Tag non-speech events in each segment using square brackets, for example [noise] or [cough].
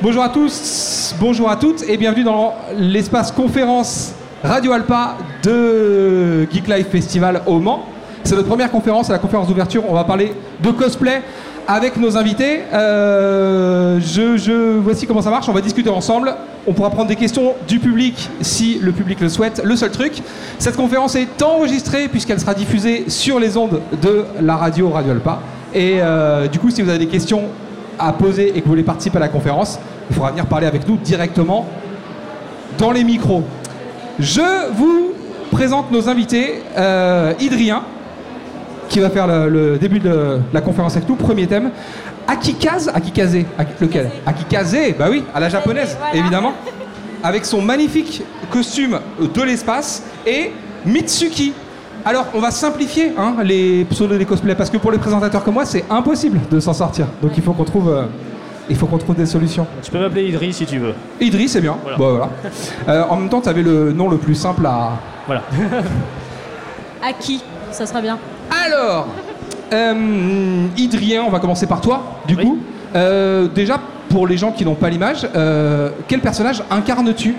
Bonjour à tous, bonjour à toutes et bienvenue dans l'espace conférence Radio Alpa de Geek Life Festival au Mans. C'est notre première conférence, c'est la conférence d'ouverture. On va parler de cosplay avec nos invités. Euh, je, voici comment ça marche. On va discuter ensemble. On pourra prendre des questions du public si le public le souhaite. Le seul truc, cette conférence est enregistrée puisqu'elle sera diffusée sur les ondes de la radio Radio Alpa. Et euh, du coup, si vous avez des questions à poser et que vous voulez participer à la conférence, il faudra venir parler avec nous directement dans les micros. Je vous présente nos invités. Euh, Idrien, qui va faire le, le début de la conférence avec nous. Premier thème. Akikaze Akikaze Aki- Lequel Akikaze Bah oui, à la japonaise, Voilà. évidemment. Avec son magnifique costume de l'espace. Et Mitsuki. Alors, on va simplifier hein, les pseudos des cosplays parce que pour les présentateurs comme moi, c'est impossible de s'en sortir. Donc, il faut qu'on trouve, euh, il faut qu'on trouve des solutions. Tu peux m'appeler Idris si tu veux. Idriss, c'est bien. Voilà. Bon, voilà. Euh, en même temps, tu avais le nom le plus simple à. Voilà. [laughs] À qui? Ça sera bien. Alors, euh, Idrien, on va commencer par toi, du Oui. coup. Euh, déjà, pour les gens qui n'ont pas l'image, euh, quel personnage incarnes-tu?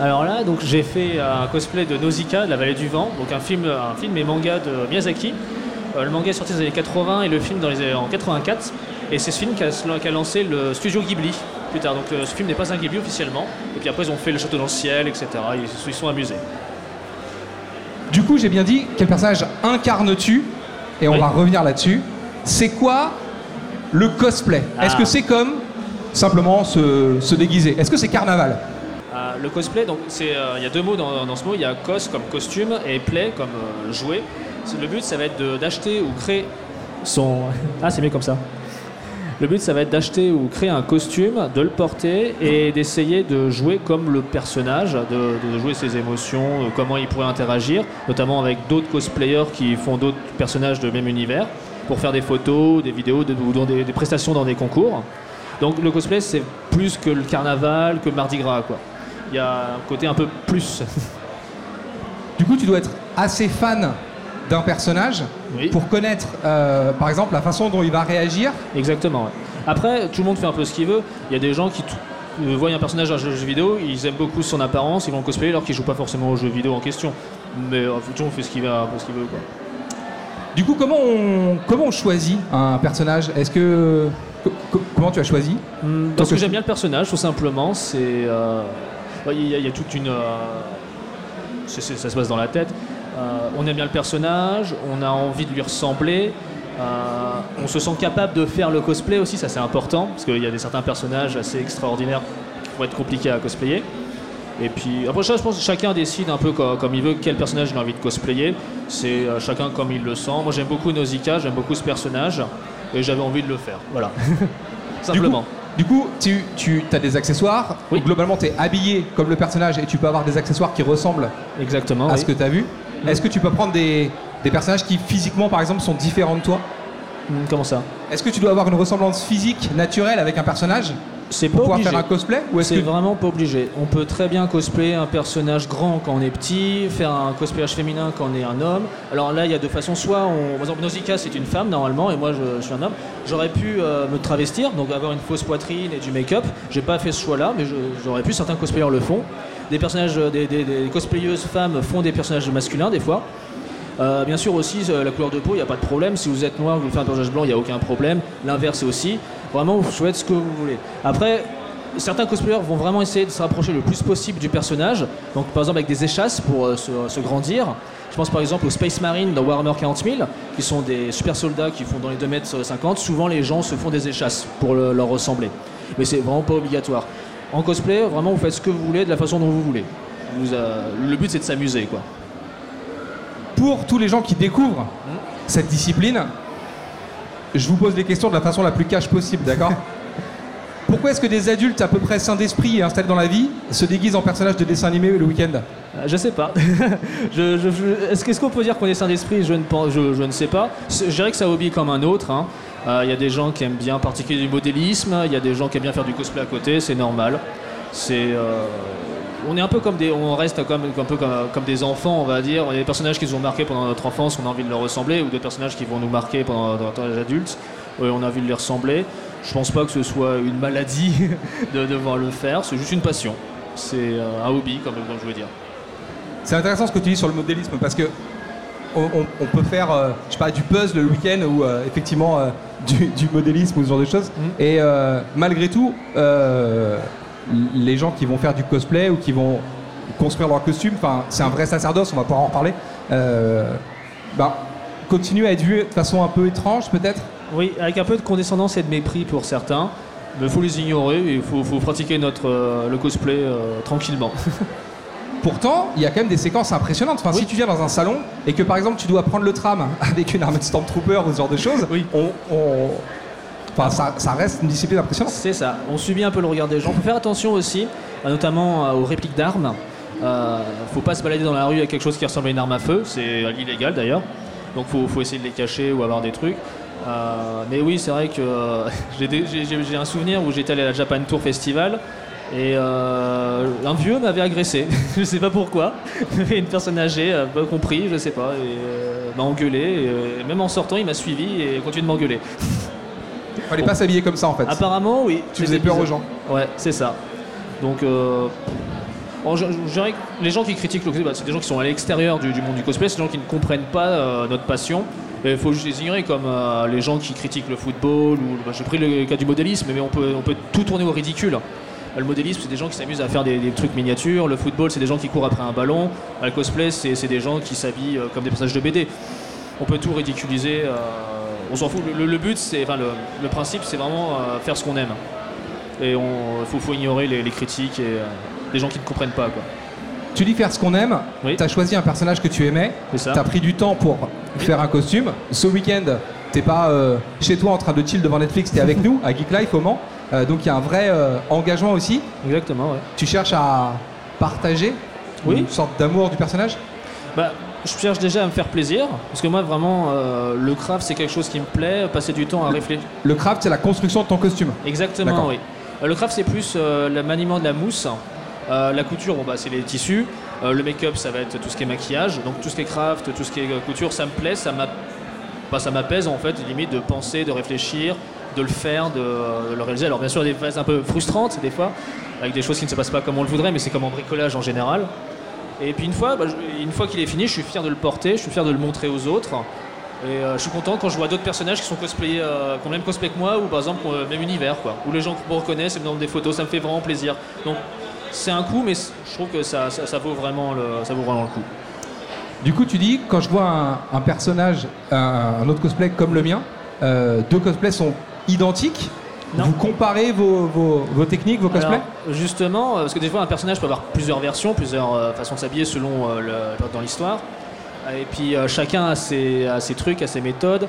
Alors là, donc j'ai fait un cosplay de Nausicaa, de la vallée du vent, donc un film, un film et manga de Miyazaki. Euh, le manga est sorti dans les années 80 et le film dans les années- en 84. Et c'est ce film qui a, qui a lancé le studio Ghibli plus tard. Donc euh, ce film n'est pas un Ghibli officiellement. Et puis après ils ont fait le château dans le ciel, etc. Ils se sont amusés. Du coup, j'ai bien dit, quel personnage incarnes-tu Et on Oui. va revenir là-dessus. C'est quoi le cosplay? Est-ce Ah. que c'est comme simplement se, se déguiser? Est-ce que c'est carnaval? Euh, le cosplay, donc euh, il y a deux mots dans, dans ce mot. Il y a cos comme costume et play comme euh, jouet. C'est- Le but, ça va être d'acheter ou créer son. [laughs] Ah, c'est mieux comme ça. Le but, ça va être d'acheter ou créer un costume, de le porter et d'essayer de jouer comme le personnage, de, jouer ses émotions, euh, comment il pourrait interagir, notamment avec d'autres cosplayers qui font d'autres personnages de même univers, pour faire des photos, des vidéos de- ou des, des prestations dans des concours. Donc le cosplay, c'est plus que le carnaval, que le Mardi Gras, quoi. Il y a un côté un peu plus. Du coup, tu dois être assez fan d'un personnage Oui. pour connaître, euh, par exemple, la façon dont il va réagir. Exactement. ouais. Après, tout le monde fait un peu ce qu'il veut. Il y a des gens qui euh, voient un personnage dans un jeu vidéo, ils aiment beaucoup son apparence, ils vont cosplayer alors qu'ils jouent pas forcément au jeu vidéo en question. Mais tout le monde fait ce qu'il ce qu'il veut. Quoi. Du coup, comment on, comment on choisit un personnage? Est-ce que. co- co- comment tu as choisi? Hmm, Parce que que- j'aime bien le personnage, tout simplement. C'est, euh, il y, a- il y a toute une, euh, ça se passe dans la tête. Euh, on aime bien le personnage, on a envie de lui ressembler. euh, on se sent capable de faire le cosplay aussi, ça c'est important, parce qu'il y a des certains personnages assez extraordinaires qui vont être compliqués à cosplayer. Et puis après ça, je pense que chacun décide un peu co- comme, il veut quel personnage il a envie de cosplayer. C'est euh, chacun comme il le sent. Moi j'aime beaucoup Nausicaa, j'aime beaucoup ce personnage, et j'avais envie de le faire. Voilà. [laughs] Simplement. Du coup, tu, tu as des accessoires. Oui. Globalement, tu es habillé comme le personnage et tu peux avoir des accessoires qui ressemblent Exactement. à oui. ce que tu as vu. Est-ce que tu peux prendre des, des personnages qui physiquement, par exemple, sont différents de toi Hmm, Comment ça? Est-ce que tu dois avoir une ressemblance physique naturelle avec un personnage C'est pour pas pouvoir obligé. faire un cosplay Ou est-ce C'est que vraiment pas obligé. On peut très bien cosplayer un personnage grand quand on est petit, faire un cosplayage féminin quand on est un homme. Alors là, il y a deux façons. Soit, on... par exemple, Nausicaa, c'est une femme normalement, et moi, je, je suis un homme. J'aurais pu euh, me travestir, donc avoir une fausse poitrine et du make-up. J'ai pas fait ce choix-là, mais j'aurais pu. Certains cosplayers le font. Des personnages, euh, des, cosplayeuses femmes font des personnages masculins des fois. Euh, bien sûr aussi euh, la couleur de peau, il n'y a pas de problème. Si vous êtes noir, vous faites un personnage blanc, il n'y a aucun problème. L'inverse aussi. Vraiment, vous faites ce que vous voulez. Après, certains cosplayers vont vraiment essayer de se rapprocher le plus possible du personnage. Donc par exemple avec des échasses pour se, grandir. Je pense par exemple aux Space Marines dans Warhammer 40 000, qui sont des super soldats qui font dans les 2 mètres 50. Souvent les gens se font des échasses pour le- leur ressembler. Mais c'est vraiment pas obligatoire. En cosplay, vraiment vous faites ce que vous voulez de la façon dont vous voulez. Vous, euh, le but c'est de s'amuser quoi. pour tous les gens qui découvrent cette discipline, je vous pose les questions de la façon la plus cash possible, d'accord [laughs] Pourquoi est-ce que des adultes à peu près sains d'esprit et installés dans la vie se déguisent en personnages de dessin animé le week-end? Euh, Je sais pas. [laughs] Je- je- je- Est-ce qu'est-ce qu'on peut dire qu'on est sain d'esprit? Je ne, pense- je, je ne sais pas. Je dirais que c'est un hobby comme un autre. hein. Euh, Il y a des gens qui aiment bien pratiquer du modélisme, il y a des gens qui aiment bien faire du cosplay à côté, c'est normal. C'est, euh, on est un peu comme des, on reste comme, un peu comme, des enfants, on va dire. Il y a des personnages qui nous ont marqués pendant notre enfance, on a envie de leur ressembler, ou des personnages qui vont nous marquer pendant notre âge adulte, on a envie de les ressembler. Je pense pas que ce soit une maladie [laughs] de devoir le faire, c'est juste une passion. C'est euh, un hobby, comme, je veux dire. C'est intéressant ce que tu dis sur le modélisme parce que on, peut faire, je sais du puzzle le week-end euh, effectivement du, du modélisme ou ce genre de choses. Mhm. Et euh, malgré tout, euh, les gens qui vont faire du cosplay ou qui vont construire leur costume, c'est un vrai sacerdoce, on va pouvoir en reparler. Euh, ben, continuent à être vus de façon un peu étrange peut-être? Oui, avec un peu de condescendance et de mépris pour certains, mais il faut les ignorer et il faut, faut pratiquer notre, euh, le cosplay euh, tranquillement. [laughs] Pourtant, il y a quand même des séquences impressionnantes. Enfin, Oui. si tu viens dans un salon et que par exemple tu dois prendre le tram [laughs] avec une armée de Stormtrooper ou ce genre de choses, Oui. on, on- Enfin, ça, ça reste une discipline impressionnante. C'est ça, on subit un peu le regard des gens. faut faire attention aussi, euh, notamment euh, aux répliques d'armes. Euh, faut pas se balader dans la rue avec quelque chose qui ressemble à une arme à feu, c'est euh, illégal d'ailleurs. Donc faut, faut essayer de les cacher ou avoir des trucs. Euh, mais oui, c'est vrai que euh, [laughs] j'ai un souvenir où j'étais allé à la Japan Tour Festival et euh, un vieux m'avait agressé. [laughs] je sais pas pourquoi. Une personne âgée, pas compris, je sais pas, et euh, m'a engueulé. Et, euh, même en sortant, il m'a suivi et continue de m'engueuler. [laughs] Fallait pas s'habiller comme ça en fait. Apparemment, oui. Tu faisais peur aux gens. Ouais, c'est ça. Donc, euh, bon, je, je dirais que les gens qui critiquent le cosplay, bah, c'est des gens qui sont à l'extérieur du, du monde du cosplay, c'est des gens qui ne comprennent pas euh, notre passion. Il faut juste les ignorer, comme euh, les gens qui critiquent le football, ou bah, j'ai pris le cas du modélisme, mais on peut, on peut tout tourner au ridicule. Le modélisme, c'est des gens qui s'amusent à faire des, des trucs miniatures. Le football, c'est des gens qui courent après un ballon. Le cosplay, c'est des gens qui s'habillent euh, comme des personnages de BD. On peut tout ridiculiser. euh, on s'en fout. Le, le but, c'est, enfin, le, le principe, c'est vraiment euh, faire ce qu'on aime. Et on faut, faut ignorer les, les critiques et euh, les gens qui ne comprennent pas. Quoi. Tu dis faire ce qu'on aime. Oui. T'as choisi un personnage que tu aimais. Ça. T'as pris du temps pour faire un costume. Ce week-end, t'es pas euh, chez toi en train de chill devant Netflix. T'es avec nous à Geek Life au Mans. Euh, donc il y a un vrai euh, engagement aussi. Exactement, ouais. Tu cherches à partager Oui. une sorte d'amour du personnage? Bah, je cherche déjà à me faire plaisir, parce que moi, vraiment, euh, le craft, c'est quelque chose qui me plaît. Passer du temps à réfléchir. Le craft, c'est la construction de ton costume. Exactement, oui. Le craft, c'est plus le maniement de la mousse. La couture, bon, bah, c'est les tissus. Le make-up, ça va être tout ce qui est maquillage. Donc tout ce qui est craft, tout ce qui est couture, ça me plaît, bah, ça m'apaise en fait, limite de penser, de réfléchir, de le faire, de, le réaliser. Alors bien sûr, il y a des phases un peu frustrantes des fois, avec des choses qui ne se passent pas comme on le voudrait, mais c'est comme en bricolage en général. Et puis une fois, bah, fois qu'il est fini, je suis fier de le porter, je suis fier de le montrer aux autres. Et euh, je suis content quand je vois d'autres personnages qui sont euh, qui ont le même cosplay que moi, ou par exemple le même univers, quoi. Où les gens me reconnaissent et me demandent des photos, ça me fait vraiment plaisir. Donc c'est un coup, mais je trouve que ça, ça, vaut vraiment le, ça vaut vraiment le coup. Du coup, tu dis, quand je vois un, un personnage, un, un autre cosplay comme le mien, euh, deux cosplays sont identiques. Non. Vous comparez vos, vos- vos techniques, vos cosplays Alors, justement, euh, parce que des fois un personnage peut avoir plusieurs versions, plusieurs euh, façons de s'habiller selon euh, le- dans l'histoire. Et puis euh, chacun a ses, a ses trucs, a ses méthodes.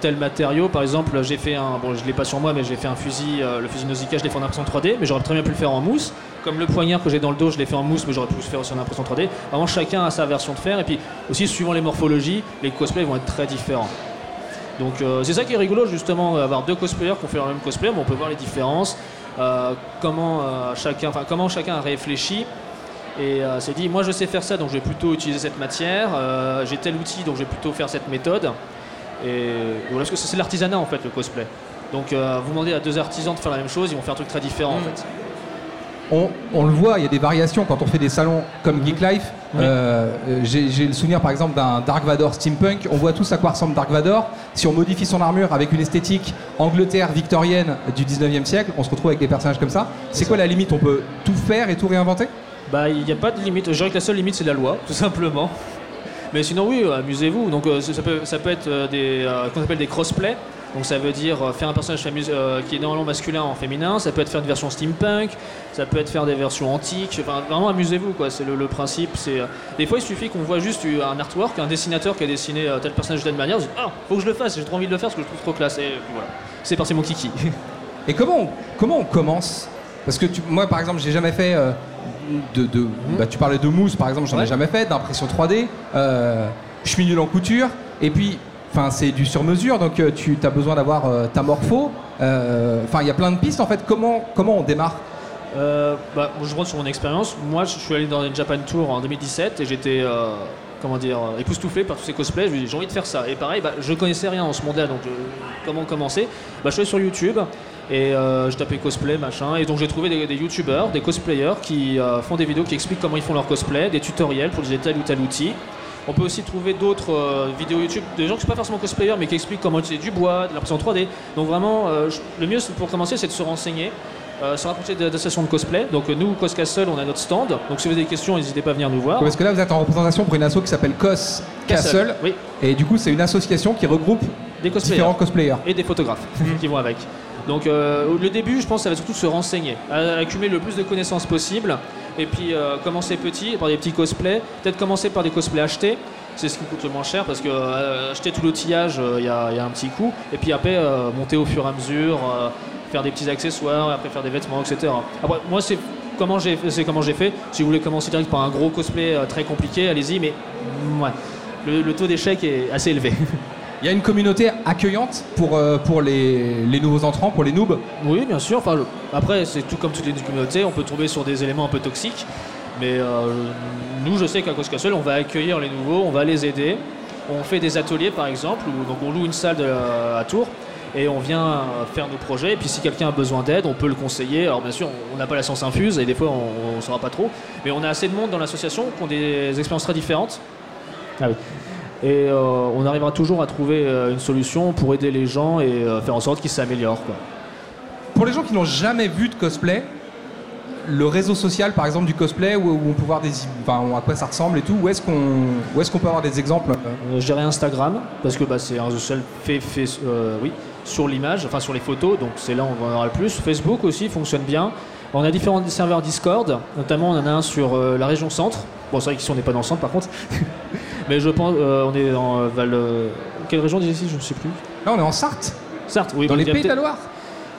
Tel matériau, par exemple, j'ai fait un, bon, je l'ai pas sur moi, mais j'ai fait un fusil, le fusil Nausicaa, je l'ai fait en impression 3D, mais j'aurais très bien pu le faire en mousse. Comme le poignard que j'ai dans le dos, je l'ai fait en mousse, mais j'aurais pu le faire aussi en impression 3D. Vraiment, chacun a sa version de faire. Et puis aussi, suivant les morphologies, les cosplays vont être très différents. Donc euh, c'est ça qui est rigolo justement, euh, avoir deux cosplayers qui ont fait leur même cosplay, mais on peut voir les différences, euh, comment, euh, chacun, comment chacun a réfléchi et s'est dit moi je sais faire ça donc je vais plutôt utiliser cette matière, j'ai tel outil donc je vais plutôt faire cette méthode. Et voilà, parce que c'est l'artisanat en fait le cosplay. Donc vous demandez à deux artisans de faire la même chose, ils vont faire un truc très différent en fait. On, on le voit, il y a des variations quand on fait des salons comme Geek Life. Oui. Euh, J'ai le souvenir par exemple d'un Dark Vador steampunk. On voit tous à quoi ressemble Dark Vador. Si on modifie son armure avec une esthétique Angleterre victorienne du 19e siècle, on se retrouve avec des personnages comme ça. C'est quoi la limite On peut tout faire et tout réinventer Bah, il n'y a pas de limite. Je dirais que la seule limite, c'est la loi, tout simplement. Mais sinon, oui, euh, amusez-vous. Donc, euh, ça, peut, ça peut être des, euh, qu'on appelle des crossplay. Donc, ça veut dire euh, faire un personnage euh, qui est normalement masculin en féminin. Ça peut être faire une version steampunk. Ça peut être faire des versions antiques. Enfin, vraiment, amusez-vous, quoi. C'est le, le principe. C'est euh, des fois, il suffit qu'on voit juste un artwork, un dessinateur qui a dessiné euh, tel personnage de telle manière. Vous dites, ah, faut que je le fasse. J'ai trop envie de le faire parce que je trouve trop classe. Et puis voilà. C'est parti, mon kiki. Et comment on, comment on commence? Parce que tu- moi, par exemple, j'ai jamais fait de. de- bah, tu parlais de mousse, par exemple, j'en ai jamais fait, d'impression 3D. euh, je suis nul en couture. Et puis, enfin, c'est du sur-mesure, donc euh, tu as besoin d'avoir euh, ta morpho. Euh, Enfin, il y a plein de pistes en fait. Comment, comment on démarre bah, je rentre sur mon expérience. Moi, je suis allé dans une Japan Tour en 2017 et j'étais comment dire, époustouflé par tous ces cosplays. Je j'ai envie de faire ça. Et pareil, bah, je connaissais rien en ce monde-là, donc comment commencer bah, Je suis allé sur YouTube et je tapais cosplay, machin. Et donc j'ai trouvé des, des youtubeurs, des cosplayers qui font des vidéos qui expliquent comment ils font leur cosplay, des tutoriels pour utiliser tel ou tel outil. On peut aussi trouver d'autres euh, vidéos YouTube, des gens qui ne sont pas forcément cosplayers, mais qui expliquent comment utiliser du bois, de l'impression 3D. Donc vraiment, euh, le mieux pour commencer, c'est de se renseigner, euh, se rapprocher de- d'associations de cosplay. Donc euh, nous, Coscastle, on a notre stand. Donc si vous avez des questions, n'hésitez pas à venir nous voir. Parce que là, vous êtes en représentation pour une asso qui s'appelle Cos Castle. Oui, Et du coup, c'est une association qui regroupe des cosplayers. différents cosplayers. et des photographes [laughs] qui vont avec. Donc euh, le début, je pense, ça va surtout se renseigner, accumuler le plus de connaissances possible, et puis euh, commencer petit par des petits cosplays, peut-être commencer par des cosplays achetés, c'est ce qui coûte le moins cher parce que euh, acheter tout l'outillage, euh, il y, a- un petit coût, et puis après monter au fur et à mesure, faire des petits accessoires, après faire des vêtements, etc. Après, moi, c'est comment j'ai c'est comment j'ai fait. Si vous voulez commencer direct par un gros cosplay très compliqué, allez-y, mais mm, le taux d'échec est assez élevé. [laughs] Il y a une communauté accueillante pour, euh, pour les, les nouveaux entrants, pour les noobs. Oui, bien sûr. Enfin, le- après, c'est tout comme toutes les communautés, on peut tomber sur des éléments un peu toxiques. Mais euh, nous, je sais qu'à Cause Castle, on va accueillir les nouveaux, on va les aider. On fait des ateliers, par exemple, où donc on loue une salle de- à Tours et on vient euh, faire nos projets. Et puis, si quelqu'un a besoin d'aide, on peut le conseiller. Alors, bien sûr, on n'a pas la science infuse et des fois, on ne saura pas trop. Mais on a assez de monde dans l'association qui ont des expériences très différentes. Ah oui. Et euh, on arrivera toujours à trouver euh, une solution pour aider les gens et euh, faire en sorte qu'ils s'améliorent. Pour les gens qui n'ont jamais vu de cosplay, le réseau social, par exemple, du cosplay, où, on peut voir des, enfin, à quoi ça ressemble et tout, où est-ce qu'on où est-ce qu'on peut avoir des exemples Euh, je dirais Instagram, parce que bah, c'est un réseau social fait, fait euh, oui, sur l'image, enfin sur les photos, donc c'est là où on en aura le plus. Facebook aussi fonctionne bien. On a différents serveurs Discord, notamment on en a un sur euh, la région centre. Bon, c'est vrai qu'ici on n'est pas dans le centre par contre, [laughs] mais je pense euh, on est dans euh, Val. euh, quelle région d'ici Je ne sais plus. Là, on est en Sarthe, Sarthe, oui. dans les a Pays de la Loire.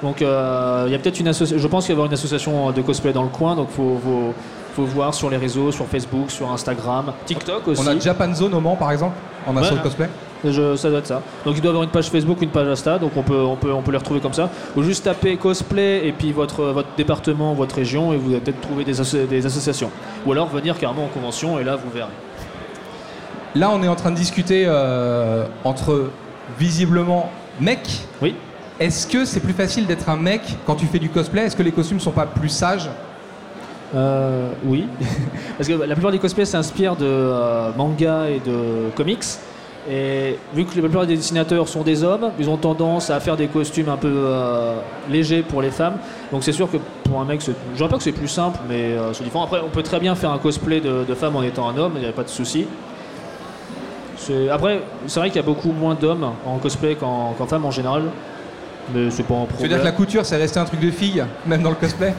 Donc euh, il y a peut-être une association. Je pense qu'il y avoir une association de cosplay dans le coin, donc faut, faut, faut voir sur les réseaux, sur Facebook, sur Instagram, TikTok aussi. On a Japan Zone au Mans, par exemple, en Ouais. de cosplay. Je- ça doit être ça. Donc il doit avoir une page Facebook, une page Insta, donc on peut, on peut, on peut les retrouver comme ça. Ou juste taper cosplay et puis votre, votre département, votre région, et vous allez peut-être trouver des, asso- des associations. Ou alors venir carrément en convention, et là vous verrez. Là, on est en train de discuter euh, entre visiblement mecs. Oui. Est-ce que c'est plus facile d'être un mec quand tu fais du cosplay? Est-ce que les costumes sont pas plus sages? Euh, oui. [laughs] Parce que la plupart des cosplays s'inspirent de euh, mangas et de comics. Et vu que la plupart des dessinateurs sont des hommes, ils ont tendance à faire des costumes un peu euh, légers pour les femmes. Donc c'est sûr que pour un mec, je dirais pas que c'est plus simple, mais c'est différent. Après, on peut très bien faire un cosplay de, de femme en étant un homme, il n'y a pas de souci. Après, c'est vrai qu'il y a beaucoup moins d'hommes en cosplay qu'en femmes en général. Mais c'est pas un Tu veux problème. dire que la couture, c'est resté un truc de fille, même dans le cosplay?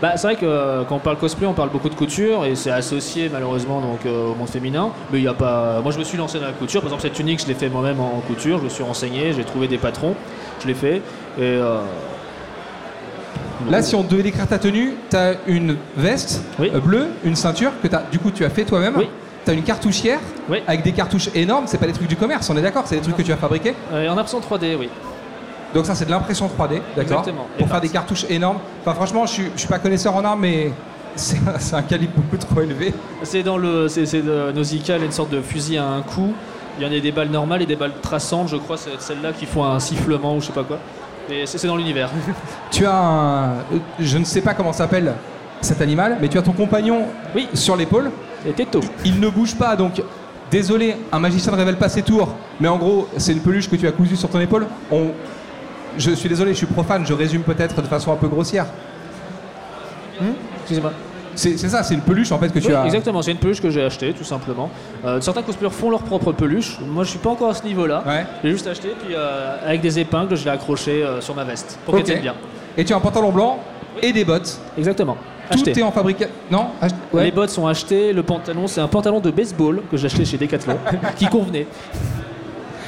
Bah, c'est vrai que euh, quand on parle cosplay, on parle beaucoup de couture et c'est associé malheureusement donc, euh, au monde féminin. Mais il y a pas. Moi, je me suis lancé dans la couture. Par exemple, cette tunique, je l'ai fait moi-même en, en couture. Je me suis renseigné, j'ai trouvé des patrons, je l'ai fait. Et euh, Là, si on devait décrire ta tenue, tu as une veste Oui. bleue, une ceinture que as, du coup tu as fait toi-même. Oui. Tu as une cartouchière Oui. avec des cartouches énormes. C'est pas des trucs du commerce, on est d'accord C'est des trucs que tu as fabriqués. euh, en absent 3D, oui. Donc ça, c'est de l'impression 3D, d'accord Exactement. Pour Et faire des cartouches énormes. Enfin, franchement, je suis, je suis pas connaisseur en armes, mais [laughs] c'est un, calibre beaucoup trop élevé. C'est dans le. C'est Nausicaa, une sorte de fusil à un coup. Il y en a des balles normales et des balles traçantes, je crois, c'est celles-là qui font un sifflement ou je sais pas quoi. Et c'est dans l'univers. [laughs] Tu as un. Je ne sais pas comment s'appelle cet animal, mais tu as ton compagnon Oui. sur l'épaule. Il ne bouge pas, donc désolé, un magicien ne révèle pas ses tours, mais en gros, c'est une peluche que tu as cousue sur ton épaule. On... Je suis désolé, je suis profane, je résume peut-être de façon un peu grossière. Excusez-moi. C'est ça, c'est une peluche en fait que tu Oui, as. exactement, c'est une peluche que j'ai achetée tout simplement. Euh, certains cosplayers font leur propre peluche. Moi, je suis pas encore à ce niveau-là. Ouais. J'ai juste acheté, puis euh, avec des épingles, je l'ai accroché euh, sur ma veste pour Ok. qu'elle tienne bien. Et tu as un pantalon blanc et des bottes. Exactement. Tout est en fabrication. Non Ach- ouais. Les bottes sont achetées, le pantalon, c'est un pantalon de baseball que j'ai acheté chez Decathlon, [laughs] qui convenait.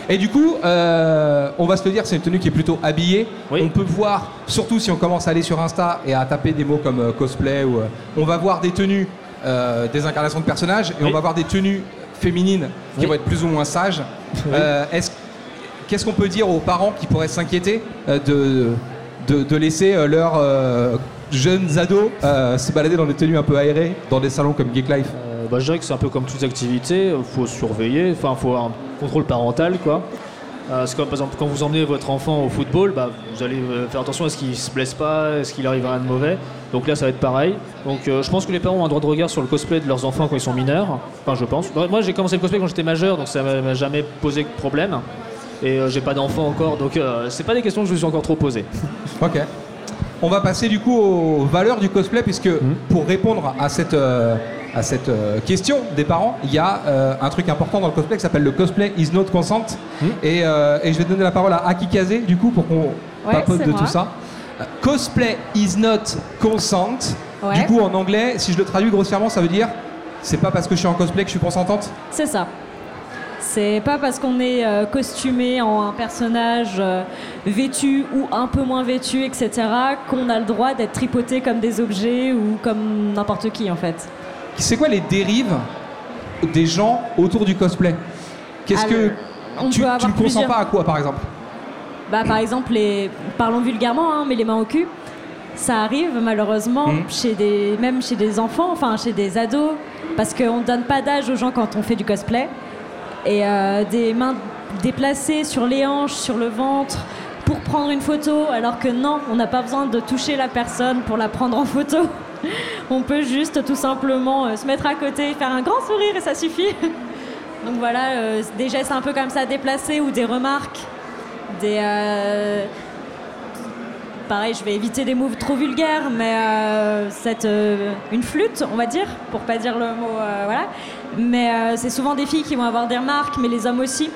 Et du coup, euh, on va se le dire, c'est une tenue qui est plutôt habillée. Oui. On peut voir, surtout si on commence à aller sur Insta et à taper des mots comme euh, cosplay, ou, euh, on va voir des tenues, des incarnations de personnages, et Oui. on va voir des tenues féminines qui Oui. vont être plus ou moins sages. Est-ce- Qu'est-ce qu'on peut dire aux parents qui pourraient s'inquiéter de, de, de laisser euh, jeunes ados euh, se balader dans des tenues un peu aérées, dans des salons comme Geek Life Euh, bah, Je dirais que c'est un peu comme toutes les activités, il faut surveiller, enfin il faut un contrôle parental quoi. Euh, c'est comme par exemple quand vous emmenez votre enfant au football, bah, vous allez euh, faire attention à ce qu'il se blesse pas, est-ce qu'il arrive à rien de mauvais. Donc là ça va être pareil. Donc euh, je pense que les parents ont un droit de regard sur le cosplay de leurs enfants quand ils sont mineurs. Enfin je pense. Moi j'ai commencé le cosplay quand j'étais majeur, donc ça m'a jamais posé de problème. Et j'ai pas d'enfant encore, donc c'est pas des questions que je me suis encore trop posées. ok. On va passer du coup aux valeurs du cosplay, puisque mhm. pour répondre à cette, euh, à cette euh, question des parents, il y a euh, un truc important dans le cosplay qui s'appelle le cosplay is not consent. Mhm. Et, je vais donner la parole à Akikaze, du coup, pour qu'on papote de tout ça. Cosplay is not consent. Du coup, en anglais, si je le traduis grossièrement, ça veut dire c'est pas parce que je suis en cosplay que je suis consentante? C'est ça. C'est pas parce qu'on est euh, costumé en un personnage euh, vêtu ou un peu moins vêtu, etc., qu'on a le droit d'être tripoté comme des objets ou comme n'importe qui en fait. C'est quoi les dérives des gens autour du cosplay? Qu'est-ce que tu, ne consens pas à quoi par exemple? Bah par exemple les parlons vulgairement hein, mais les mains au cul. Ça arrive malheureusement mmh. chez des même chez des enfants, enfin chez des ados parce qu'on ne donne pas d'âge aux gens quand on fait du cosplay et euh, des mains déplacées sur les hanches, sur le ventre pour prendre une photo, alors que non, on n'a pas besoin de toucher la personne pour la prendre en photo. [laughs] on peut juste tout simplement euh, se mettre à côté, faire un grand sourire et ça suffit. [laughs] Donc voilà, euh, des gestes un peu comme ça déplacés ou des remarques, des pareil, je vais éviter des mots trop vulgaires, mais cette, une flûte, on va dire, pour pas dire le mot, voilà. Mais euh, c'est souvent des filles qui vont avoir des remarques, mais les hommes aussi.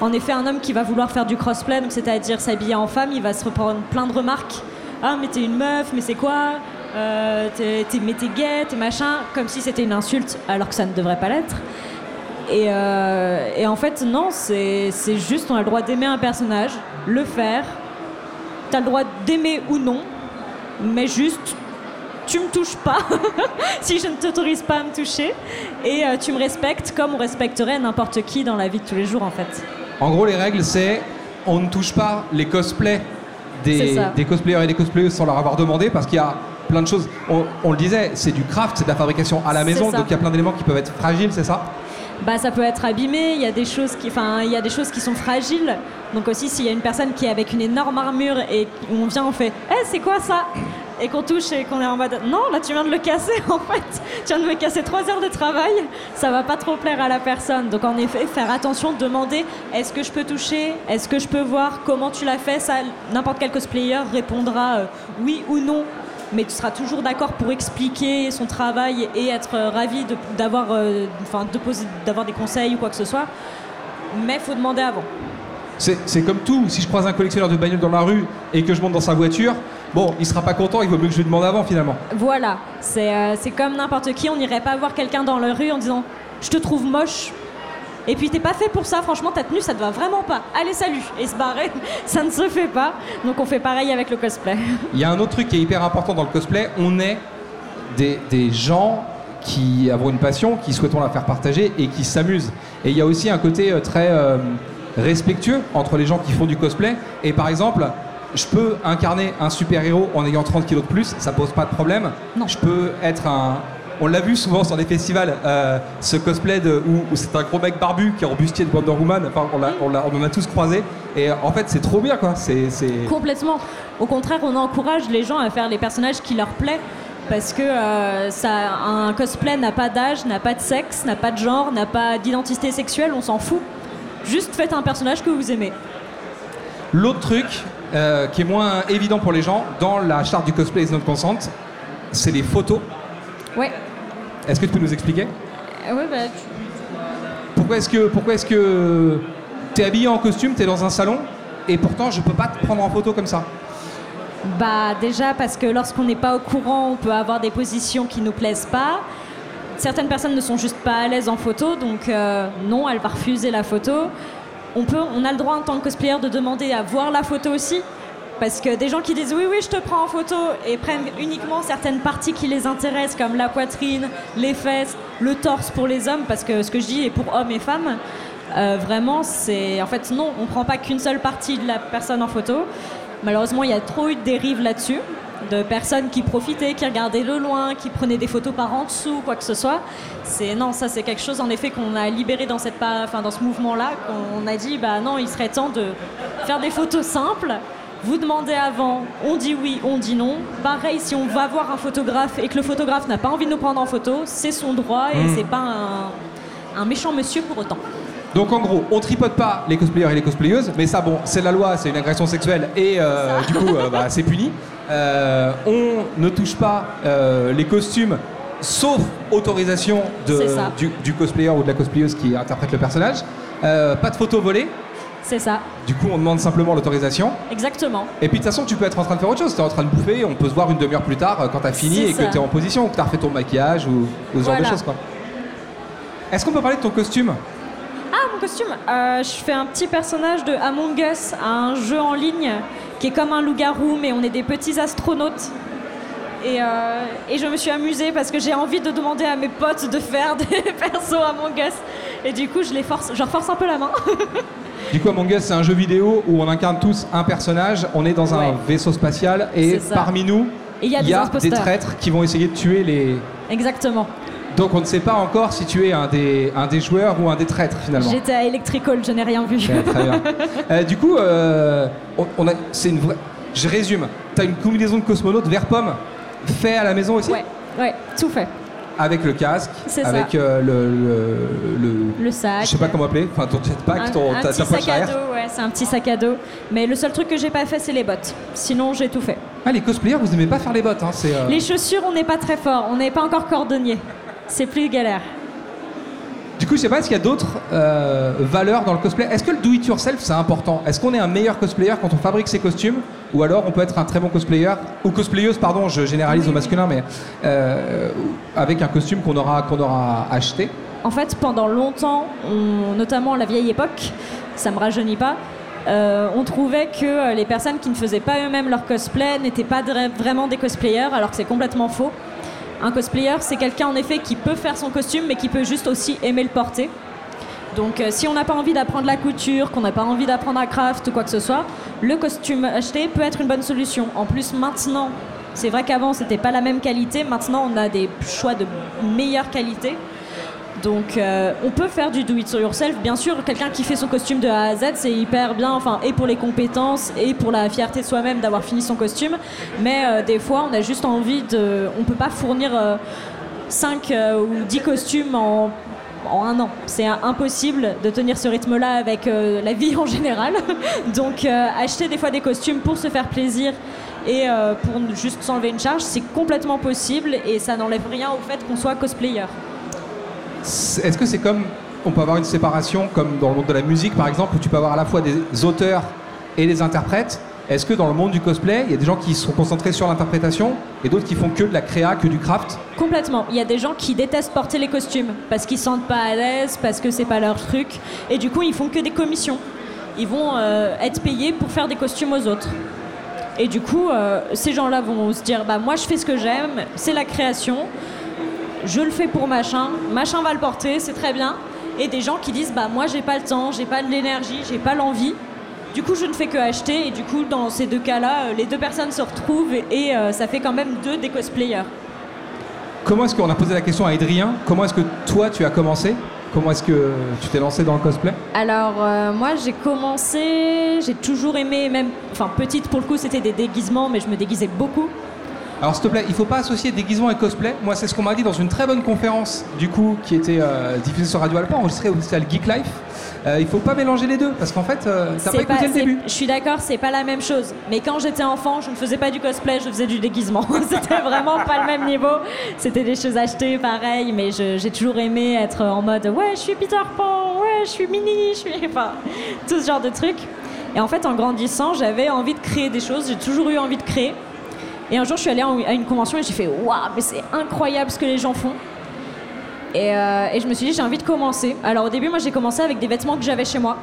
En effet, un homme qui va vouloir faire du crossplay, c'est-à-dire s'habiller en femme, il va se reprendre plein de remarques. Ah, mais t'es une meuf, mais c'est quoi euh, Mais t'es gay, t'es machin, comme si c'était une insulte, alors que ça ne devrait pas l'être. Et, euh, en fait, non, c'est, c'est juste, on a le droit d'aimer un personnage, le faire. T'as le droit d'aimer ou non, mais juste, tu me touches pas [laughs] si je ne t'autorise pas à me toucher et euh, tu me respectes comme on respecterait n'importe qui dans la vie de tous les jours en fait. En gros, les règles, c'est on ne touche pas les cosplays des, des cosplayers et des cosplayeuses sans leur avoir demandé parce qu'il y a plein de choses. On, le disait, c'est du craft, c'est de la fabrication à la maison, donc il y a plein d'éléments qui peuvent être fragiles, c'est ça? Bah, ça peut être abîmé, il y a des choses qui, il y a des choses qui sont fragiles. Donc aussi, s'il y a une personne qui est avec une énorme armure et on vient, on fait, eh, c'est quoi ça? Et qu'on touche et qu'on est en mode non, là tu viens de le casser [laughs] en fait, tu viens de me casser trois heures de travail, ça va pas trop plaire à la personne. Donc en effet, faire attention, demander est-ce que je peux toucher, est-ce que je peux voir? Comment tu l'as fait, ça n'importe quel cosplayer répondra euh, oui ou non. Mais tu seras toujours d'accord pour expliquer son travail et être ravi d'avoir euh, d'avoir des conseils ou quoi que ce soit. Mais faut demander avant. C'est comme tout, si je croise un collectionneur de bagnoles dans la rue et que je monte dans sa voiture, bon, il sera pas content, il vaut mieux que je lui demande avant finalement. Voilà, c'est euh, comme n'importe qui, on n'irait pas voir quelqu'un dans la rue en disant je te trouve moche. Et puis t'es pas fait pour ça, franchement ta tenue ça te va vraiment pas. Allez salut et se barrer, [laughs] ça ne se fait pas. Donc on fait pareil avec le cosplay. Il y a un autre truc qui est hyper important dans le cosplay, on est des, des gens qui avons une passion, qui souhaitons la faire partager et qui s'amusent. Et il y a aussi un côté euh, très euh, respectueux entre les gens qui font du cosplay. Et par exemple, je peux incarner un super-héros en ayant 30 kilos de plus, ça pose pas de problème. Non. Je peux être un. On l'a vu souvent sur les festivals, euh, ce cosplay de, où, c'est un gros mec barbu qui est bustier de Wonder Woman. Enfin, on, on, en a tous croisé. Et en fait, c'est trop bien, quoi. C'est, Complètement. Au contraire, on encourage les gens à faire les personnages qui leur plaisent parce que euh, ça, un cosplay n'a pas d'âge, n'a pas de sexe, n'a pas de genre, n'a pas d'identité sexuelle, on s'en fout. Juste faites un personnage que vous aimez. L'autre truc euh, qui est moins évident pour les gens dans la charte du cosplay is not consent, c'est les photos. Ouais. Est-ce que tu peux nous expliquer euh, Ouais, bah. Pourquoi est-ce que pourquoi est-ce que t'es habillé en costume, t'es dans un salon et pourtant je peux pas te prendre en photo comme ça? Bah déjà parce que lorsqu'on n'est pas au courant, on peut avoir des positions qui nous plaisent pas certaines personnes ne sont juste pas à l'aise en photo, donc euh, non, elle va refuser la photo. On, peut, on a le droit en tant que cosplayer de demander à voir la photo aussi. Parce que des gens qui disent oui, oui, je te prends en photo et prennent uniquement certaines parties qui les intéressent, comme la poitrine, les fesses, le torse pour les hommes, parce que ce que je dis est pour hommes et femmes. Euh, vraiment, c'est. En fait, non, on prend pas qu'une seule partie de la personne en photo. Malheureusement, il y a trop eu de dérives là-dessus. de personnes qui profitaient, qui regardaient le loin, qui prenaient des photos par en dessous, quoi que ce soit. C'est non, ça c'est quelque chose en effet qu'on a libéré dans cette, enfin, dans ce mouvement-là. qu'on a dit, bah non, il serait temps de faire des photos simples. Vous demandez avant, on dit oui, on dit non. Pareil, si on va voir un photographe et que le photographe n'a pas envie de nous prendre en photo, c'est son droit et Mm. c'est pas un, un méchant monsieur pour autant. Donc en gros, on tripote pas les cosplayers et les cosplayeuses, mais ça bon, c'est la loi, c'est une agression sexuelle et euh, du coup euh, bah, c'est puni. [laughs] Euh, on ne touche pas les costumes sauf autorisation de- du, du cosplayer ou de la cosplayeuse qui interprète le personnage. Pas de photos volées, C'est ça, du coup on demande simplement l'autorisation. exactement. Et puis de toute façon tu peux être en train de faire autre chose, tu es en train de bouffer, on peut se voir une demi-heure plus tard euh, quand tu as fini et que tu es en position, ou que tu as refait ton maquillage ou, ou ce genre de choses quoi. Est-ce qu'on peut parler de ton costume? Ah, mon costume Euh, Je fais un petit personnage de Among Us, un jeu en ligne qui est comme un loup-garou, mais on est des petits astronautes. Et, euh, et je me suis amusée parce que j'ai envie de demander à mes potes de faire des [laughs] persos Among Us. Et du coup, je les force, je leur force un peu la main. [laughs] Du coup, Among Us, c'est un jeu vidéo où on incarne tous un personnage, on est dans un Ouais. vaisseau spatial et parmi nous, il y a des traîtres qui vont essayer de tuer les. Exactement. Donc on ne sait pas encore si tu es un des, un des joueurs ou un des traîtres finalement. J'étais à Electrical, je n'ai rien vu. Ouais, très bien. [laughs] Euh, du coup, euh, on, on a, c'est une vraie. Je résume. Tu as une combinaison de cosmonaute vert pomme fait à la maison aussi? Ouais, ouais, tout fait. Avec le casque, avec euh, le, le, le- Le sac. Je sais pas comment appeler, enfin ton jetpack, Un, ton, un ta, petit ta sac à dos, ouais, c'est un petit sac à dos. Mais le seul truc que j'ai pas fait, c'est les bottes. Sinon, j'ai tout fait. Ah, les cosplayers, vous aimez pas faire les bottes, hein, euh, Les chaussures, on n'est pas très fort. On n'est pas encore cordonnier. C'est plus galère. Du coup, je sais pas, est-ce qu'il y a d'autres euh, valeurs dans le cosplay? Est-ce que le do-it-yourself, c'est important? Est-ce qu'on est un meilleur cosplayer quand on fabrique ses costumes? Ou alors on peut être un très bon cosplayer, ou cosplayeuse, pardon, je généralise au masculin, mais euh, avec un costume qu'on aura, qu'on aura acheté. En fait, pendant longtemps, on- notamment la vieille époque, ça me rajeunit pas, euh, on trouvait que les personnes qui ne faisaient pas eux-mêmes leur cosplay n'étaient pas vraiment des cosplayers, alors que c'est complètement faux. Un cosplayer, c'est quelqu'un en effet qui peut faire son costume, mais qui peut juste aussi aimer le porter. Donc euh, si on n'a pas envie d'apprendre la couture, qu'on n'a pas envie d'apprendre à craft ou quoi que ce soit, le costume acheté peut être une bonne solution. En plus maintenant, c'est vrai qu'avant c'était pas la même qualité, maintenant on a des choix de meilleure qualité. Donc euh, on peut faire du do it yourself, bien sûr, quelqu'un qui fait son costume de A à Z, c'est hyper bien, enfin, et pour les compétences, et pour la fierté de soi-même d'avoir fini son costume, mais euh, des fois on a juste envie de... On peut pas fournir 5 ou 10 costumes en, en un an. C'est euh, impossible de tenir ce rythme-là avec euh, la vie en général. [laughs] Donc euh, acheter des fois des costumes pour se faire plaisir et euh, pour juste s'enlever une charge, c'est complètement possible et ça n'enlève rien au fait qu'on soit cosplayer. Est-ce que c'est comme. On peut avoir une séparation, comme dans le monde de la musique par exemple, où tu peux avoir à la fois des auteurs et des interprètes? Est-ce que dans le monde du cosplay, il y a des gens qui sont concentrés sur l'interprétation et d'autres qui font que de la créa, que du craft? Complètement. Il y a des gens qui détestent porter les costumes parce qu'ils se sentent pas à l'aise, parce que c'est pas leur truc. Et du coup, ils font que des commissions. Ils vont euh, être payés pour faire des costumes aux autres. Et du coup, euh, ces gens-là vont se dire bah moi je fais ce que j'aime, c'est la création. Je le fais pour machin, machin va le porter, c'est très bien. Et des gens qui disent bah moi j'ai pas le temps, j'ai pas de l'énergie, j'ai pas l'envie. Du coup, je ne fais que acheter et du coup, dans ces deux cas-là, euh, les deux personnes se retrouvent et, et, euh, ça fait quand même deux des cosplayers. Comment est-ce qu'on a posé la question à Adrien? Comment est-ce que toi tu as commencé? Comment est-ce que tu t'es lancé dans le cosplay? Alors euh, moi j'ai commencé, j'ai toujours aimé, même, enfin petite pour le coup c'était des déguisements, mais je me déguisais beaucoup. Alors s'il te plaît, il faut pas associer déguisement et cosplay. Moi, c'est ce qu'on m'a dit dans une très bonne conférence, du coup, qui était euh, diffusée sur Radio Alpa, enregistrée au festival Geek Life. Euh, il faut pas mélanger les deux, parce qu'en fait, euh, t'as pas écouté le début. Je suis d'accord, c'est pas la même chose. Mais quand j'étais enfant, je ne faisais pas du cosplay, je faisais du déguisement. [laughs] c'était vraiment pas le même niveau. C'était des choses achetées, pareil, mais j'ai toujours aimé être en mode ouais, je suis Peter Pan, ouais, je suis Minnie, je suis. [laughs] Enfin, tout ce genre de trucs. Et en fait, en grandissant, j'avais envie de créer des choses, j'ai toujours eu envie de créer. Et un jour, je suis allée à une convention et j'ai fait waouh, mais c'est incroyable ce que les gens font. Et, euh, et je me suis dit, j'ai envie de commencer. Alors au début, moi, j'ai commencé avec des vêtements que j'avais chez moi.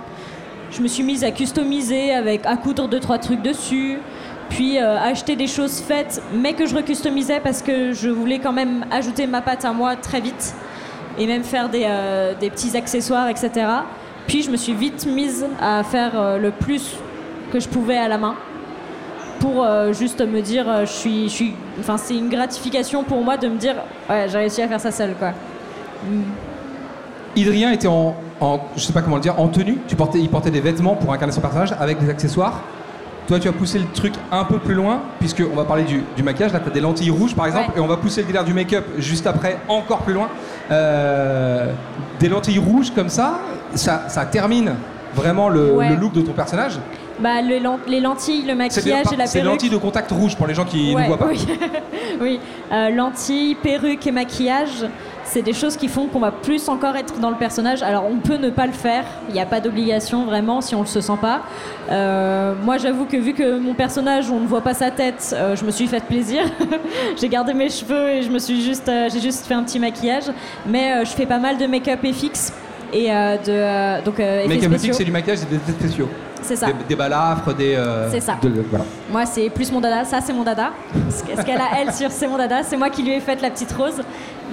Je me suis mise à customiser, avec, à coudre deux, trois trucs dessus. Puis euh, acheter des choses faites, mais que je recustomisais parce que je voulais quand même ajouter ma patte à moi très vite. Et même faire des, euh, petits accessoires, etc. Puis je me suis vite mise à faire le plus que je pouvais à la main. Pour euh, juste me dire, euh, je suis, je suis, enfin c'est une gratification pour moi de me dire, ouais, j'ai réussi à faire ça seule, quoi. Idrien était en, en, je sais pas comment le dire, en tenue. Tu portais, il portait des vêtements pour incarner son personnage avec des accessoires. Toi, tu as poussé le truc un peu plus loin, puisque on va parler du, du maquillage. Là, tu as des lentilles rouges, par exemple, Ouais. et on va pousser le délire du make-up juste après, encore plus loin. Euh, des lentilles rouges comme ça, ça, ça termine vraiment le, Ouais. le look de ton personnage. Bah les, len- les lentilles, le C'est maquillage et la c'est perruque. lentilles de contact rouge pour les gens qui ne Ouais, voient pas. Oui, [laughs] oui. Euh, lentilles, perruque et maquillage, c'est des choses qui font qu'on va plus encore être dans le personnage. Alors on peut ne pas le faire, il n'y a pas d'obligation vraiment si on le se sent pas. Euh, moi j'avoue que vu que mon personnage on ne voit pas sa tête, euh, je me suis fait plaisir. [laughs] j'ai gardé mes cheveux et je me suis juste, j'ai juste fait un petit maquillage. Mais je fais pas mal de make-up et fixe et euh, de euh, donc euh, Make-up c'est du maquillage, c'est des effets spéciaux. C'est ça. Des, des balafres, des. euh, C'est ça. de- voilà. Moi, c'est plus mon dada. Ça, c'est mon dada. Ce ce qu'elle a, elle, sur c'est mon dada. C'est moi qui lui ai fait la petite rose.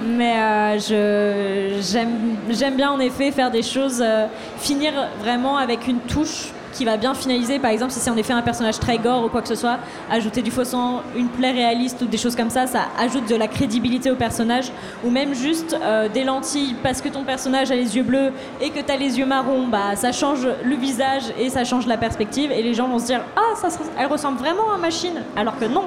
Mais euh, je, j'aime, j'aime bien, en effet, faire des choses, euh, finir vraiment avec une touche qui va bien finaliser. Par exemple, si c'est en effet un personnage très gore ou quoi que ce soit, ajouter du faux sang, une plaie réaliste ou des choses comme ça, ça ajoute de la crédibilité au personnage. Ou même juste euh, des lentilles parce que ton personnage a les yeux bleus et que tu as les yeux marrons, bah, ça change le visage et ça change la perspective. Et les gens vont se dire Ah, ça, elle ressemble vraiment à Machine. Alors que non.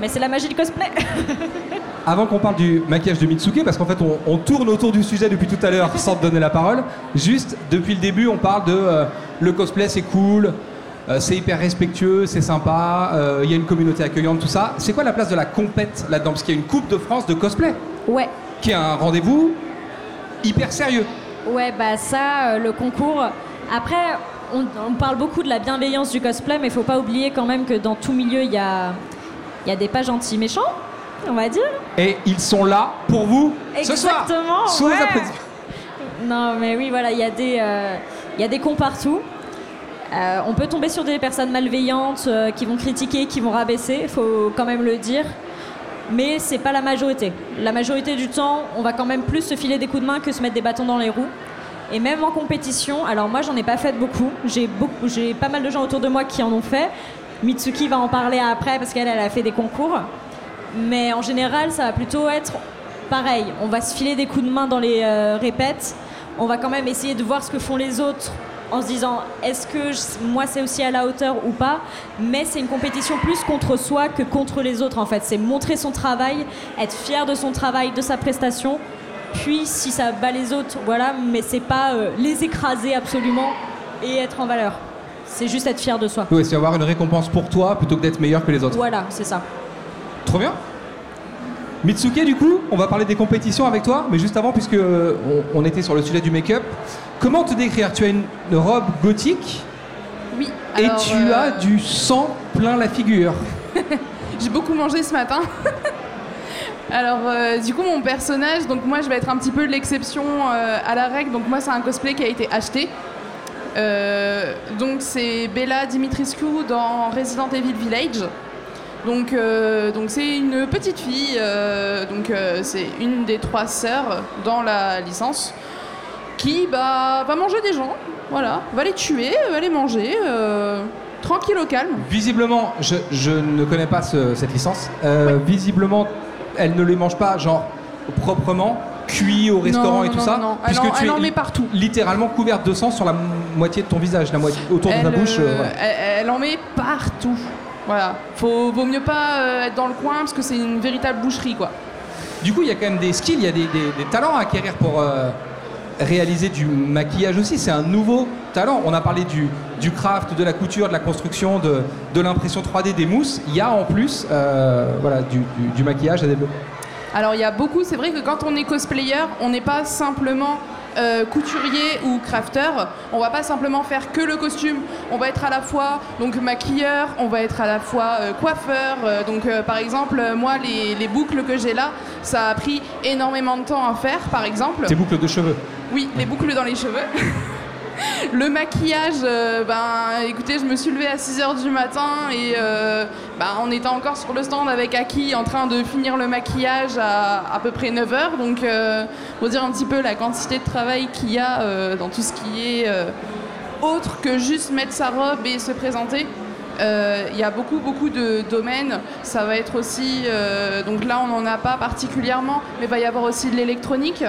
Mais c'est la magie du cosplay. [laughs] Avant qu'on parle du maquillage de Mitsuki, parce qu'en fait on, on tourne autour du sujet depuis tout à l'heure sans te donner la parole, juste depuis le début on parle de euh, le cosplay c'est cool, euh, c'est hyper respectueux, c'est sympa, euh, il y a une communauté accueillante, tout ça. C'est quoi la place de la compète là-dedans? Parce qu'il y a une Coupe de France de cosplay, ouais. qui est un rendez-vous hyper sérieux. Ouais, bah ça, le concours. Après, on, on parle beaucoup de la bienveillance du cosplay, mais il faut pas oublier quand même que dans tout milieu, il y a, il y a des pas gentils méchants, on va dire. Et ils sont là pour vous ce soir. Exactement, Sous vos ouais. applaudissements. Non, mais oui, voilà, il y a des, euh, il y a des cons partout. Euh, on peut tomber sur des personnes malveillantes euh, qui vont critiquer, qui vont rabaisser, faut quand même le dire. Mais c'est pas la majorité. La majorité du temps, on va quand même plus se filer des coups de main que se mettre des bâtons dans les roues. Et même en compétition, alors moi j'en ai pas fait beaucoup. J'ai beaucoup, j'ai pas mal de gens autour de moi qui en ont fait. Mitsuki va en parler après parce qu'elle elle a fait des concours. Mais en général, ça va plutôt être pareil. On va se filer des coups de main dans les euh, répètes. On va quand même essayer de voir ce que font les autres en se disant est-ce que je- moi c'est aussi à la hauteur ou pas? Mais c'est une compétition plus contre soi que contre les autres en fait. C'est montrer son travail, être fier de son travail, de sa prestation. Puis si ça bat les autres, voilà. Mais c'est pas euh, les écraser absolument et être en valeur. C'est juste être fier de soi. Oui, c'est avoir une récompense pour toi plutôt que d'être meilleur que les autres. Voilà, c'est ça. Trop bien. Mitsuki, du coup, on va parler des compétitions avec toi, mais juste avant, puisque euh, on, on était sur le sujet du make-up, comment te décrire? Tu as une robe gothique? Oui. et alors, tu euh, as du sang plein la figure. [laughs] J'ai beaucoup mangé ce matin. [laughs] Alors, euh, du coup, mon personnage, donc moi, je vais être un petit peu l'exception euh, à la règle. Donc, moi, c'est un cosplay qui a été acheté. Euh, donc, c'est Bella Dimitrescu dans Resident Evil Village. Donc, euh, donc c'est une petite fille. euh, donc, euh, c'est une des trois sœurs dans la licence qui bah, va manger des gens. Voilà, va les tuer, va les manger. euh, tranquille au calme. Visiblement, je, je ne connais pas ce- cette licence. Euh, Visiblement, elle ne les mange pas, genre proprement, cuit au restaurant Non, et non, tout non, ça. non. Elle puisque en- tu elle es en met partout. littéralement couverte de sang sur la moitié de ton visage, la moitié autour de ta bouche. euh, voilà. elle en met partout. Voilà. Faut, vaut mieux pas euh, être dans le coin parce que c'est une véritable boucherie, quoi. Du coup, il y a quand même des skills, il y a des, des- des talents à acquérir pour euh, réaliser du maquillage aussi. C'est un nouveau talent. On a parlé du, du craft, de la couture, de la construction, de, de l'impression 3D des mousses. Il y a en plus euh, voilà, du, du- du maquillage à développer. Alors il y a beaucoup, c'est vrai que quand on est cosplayer, on n'est pas simplement euh, couturier ou crafter, on va pas simplement faire que le costume, on va être à la fois donc maquilleur, on va être à la fois euh, coiffeur, euh, donc par exemple moi les, les boucles que j'ai là, ça a pris énormément de temps à faire par exemple. Tes boucles de cheveux. Oui, les boucles dans les cheveux. [laughs] [laughs] Le maquillage, euh, ben écoutez, je me suis levée à 6h du matin et euh, ben, on était encore sur le stand avec Aki en train de finir le maquillage à à peu près 9h. Donc, euh, faut dire un petit peu la quantité de travail qu'il y a euh, dans tout ce qui est autre que juste mettre sa robe et se présenter. Il y a beaucoup, beaucoup de domaines. Ça va être aussi, donc là, on n'en a pas particulièrement, mais il va y avoir aussi de l'électronique.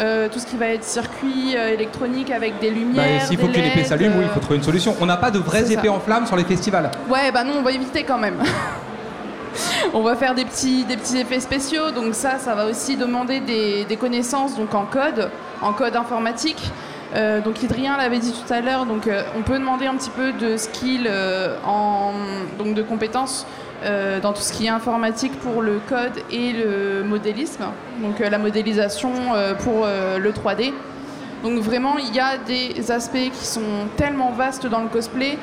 Euh, tout ce qui va être circuit euh, électronique avec des Bah, lumières. S'il faut qu'une épée LED, s'allume, oui, il faut trouver une solution. On n'a pas de vraies ça. épées en flammes sur les festivals. Ouais, bah non, on va éviter quand même. [laughs] on va faire des petits, des petits effets spéciaux, donc ça, ça va aussi demander des, des connaissances donc en code, en code informatique. Euh, donc Idrien l'avait dit tout à l'heure, donc on peut demander un petit peu de skill en donc de compétences euh, dans tout ce qui est informatique pour le code et le modélisme, donc euh, la modélisation euh, pour le 3D. Donc vraiment, il y a des aspects qui sont tellement vastes dans le cosplay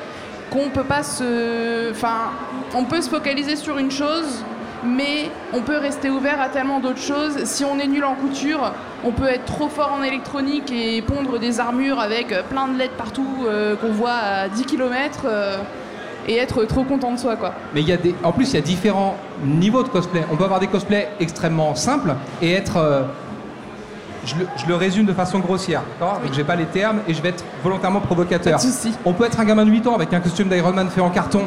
qu'on peut pas se, enfin, on peut se focaliser sur une chose, mais on peut rester ouvert à tellement d'autres choses. Si on est nul en couture, on peut être trop fort en électronique et pondre des armures avec plein de LED partout qu'on voit à 10 km et être trop content de soi, quoi. Mais il y a des, en plus, il y a différents niveaux de cosplay. On peut avoir des cosplays extrêmement simples et être. euh, je, le, je le résume de façon grossière, d'accord? Donc j'ai pas les termes et je vais être volontairement provocateur. On peut être un gamin de 8 ans avec un costume d'Iron Man fait en carton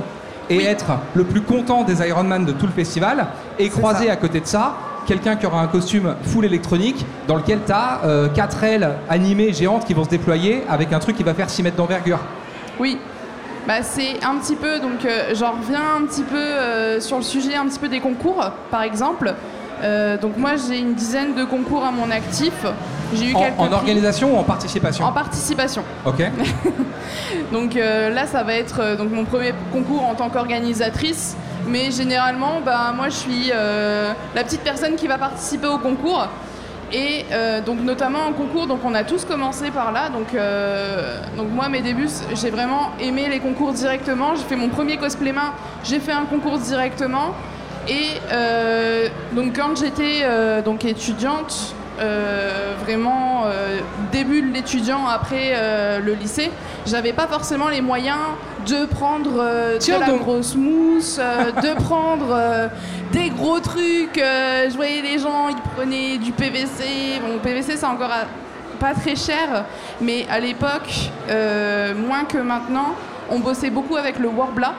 et être le plus content des Iron Man de tout le festival et croiser ça. à côté de ça quelqu'un qui aura un costume full électronique dans lequel tu as 4 ailes animées géantes qui vont se déployer avec un truc qui va faire 6 mètres d'envergure. Oui. Bah, c'est un petit peu, donc euh, j'en reviens un petit peu euh, sur le sujet un petit peu des concours, par exemple. Euh, donc moi j'ai une dizaine de concours à mon actif. J'ai eu En, quelques en prix organisation ou en participation en participation. Ok. [laughs] Donc là ça va être donc mon premier concours en tant qu'organisatrice. Mais généralement, bah, moi je suis la petite personne qui va participer au concours. Et euh, donc notamment en concours, donc on a tous commencé par là. Donc, euh, donc moi mes débuts, j'ai vraiment aimé les concours directement. J'ai fait mon premier cosplay main, j'ai fait un concours directement. Et euh, donc quand j'étais donc étudiante, vraiment début de l'étudiant après le lycée, j'avais pas forcément les moyens de prendre euh, de la donc. grosse mousse, euh, [laughs] de prendre euh, des gros trucs. je voyais les gens, ils prenaient du PVC. Bon, PVC c'est encore à- pas très cher, mais à l'époque, moins que maintenant, on bossait beaucoup avec le Warbla.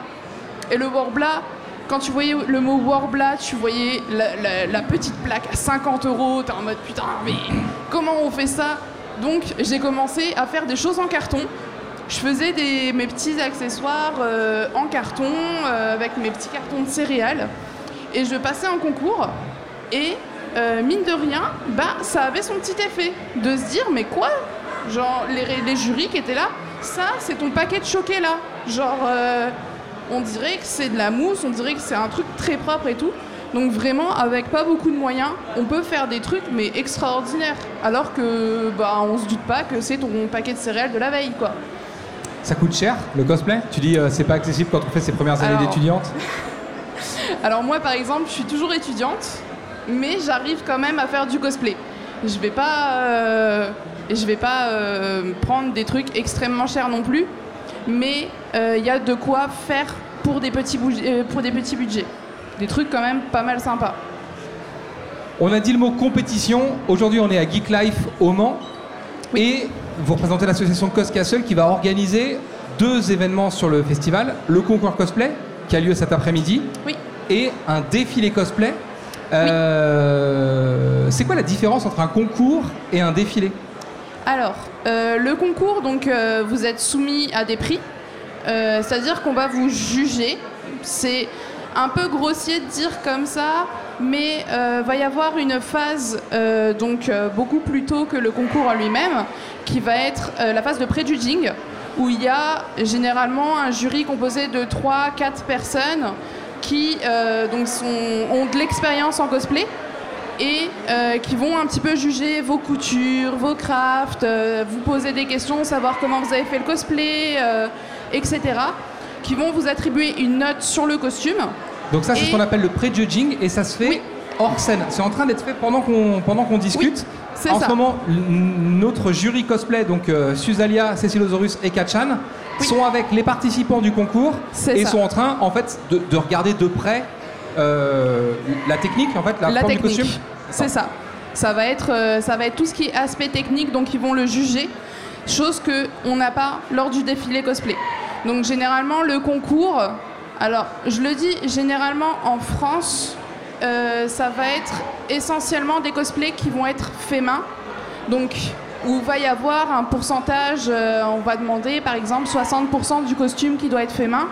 Et le Warbla, quand tu voyais le mot Warbla, tu voyais la, la- la petite plaque à 50 euros. T'es en mode putain, mais comment on fait ça? Donc j'ai commencé à faire des choses en carton. Je faisais mes petits accessoires euh, en carton euh, avec mes petits cartons de céréales. Et je passais en concours. Et euh, mine de rien, bah, ça avait son petit effet. De se dire, mais quoi? Genre, les, jurys qui étaient là, ça, c'est ton paquet de choqué là. Genre, on dirait que c'est de la mousse, on dirait que c'est un truc très propre et tout. Donc vraiment, avec pas beaucoup de moyens, on peut faire des trucs mais extraordinaires. Alors que bah on se doute pas que c'est ton paquet de céréales de la veille quoi. Ça coûte cher le cosplay? Tu dis euh, c'est pas accessible quand on fait ses premières années Alors- d'étudiante? [laughs] Alors moi par exemple, je suis toujours étudiante, mais j'arrive quand même à faire du cosplay. Je vais pas, euh, je vais pas euh, prendre des trucs extrêmement chers non plus, mais il y a de quoi faire pour des petits bouge- euh, pour des petits budgets. Des trucs quand même pas mal sympas. On a dit le mot compétition. Aujourd'hui, on est à Geek Life au Mans. Et vous représentez l'association Cos Castle qui va organiser deux événements sur le festival le concours cosplay qui a lieu cet après-midi Oui. et un défilé cosplay. Euh, C'est quoi la différence entre un concours et un défilé? Alors, euh, le concours, donc euh, vous êtes soumis à des prix, c'est-à-dire qu'on va vous juger. C'est un peu grossier de dire comme ça, mais euh, va y avoir une phase euh, donc euh, beaucoup plus tôt que le concours en lui-même, qui va être euh, la phase de pré-judging, où il y a généralement un jury composé de 3-4 personnes qui donc ont de l'expérience en cosplay et qui vont un petit peu juger vos coutures, vos crafts, vous poser des questions, savoir comment vous avez fait le cosplay, etc. Qui vont vous attribuer une note sur le costume. Donc ça, c'est Et- ce qu'on appelle le pré-judging et ça se fait Oui. hors scène. C'est en train d'être fait pendant qu'on pendant qu'on discute. c'est en ça. ce moment, notre jury cosplay, donc euh, Suzalia, Cécile et Kachan, Oui. sont avec les participants du concours et ça. sont en train, en fait, de, de regarder de près euh, la technique, en fait, la, La forme du technique. costume. C'est ça. Ça va, être, euh, ça va être tout ce qui est aspect technique, donc ils vont le juger, chose que on n'a pas lors du défilé cosplay. Donc généralement le concours, Alors, je le dis, généralement en France, euh, ça va être essentiellement des cosplays qui vont être faits main. Donc, où va y avoir un pourcentage, euh, on va demander par exemple 60% du costume qui doit être fait main,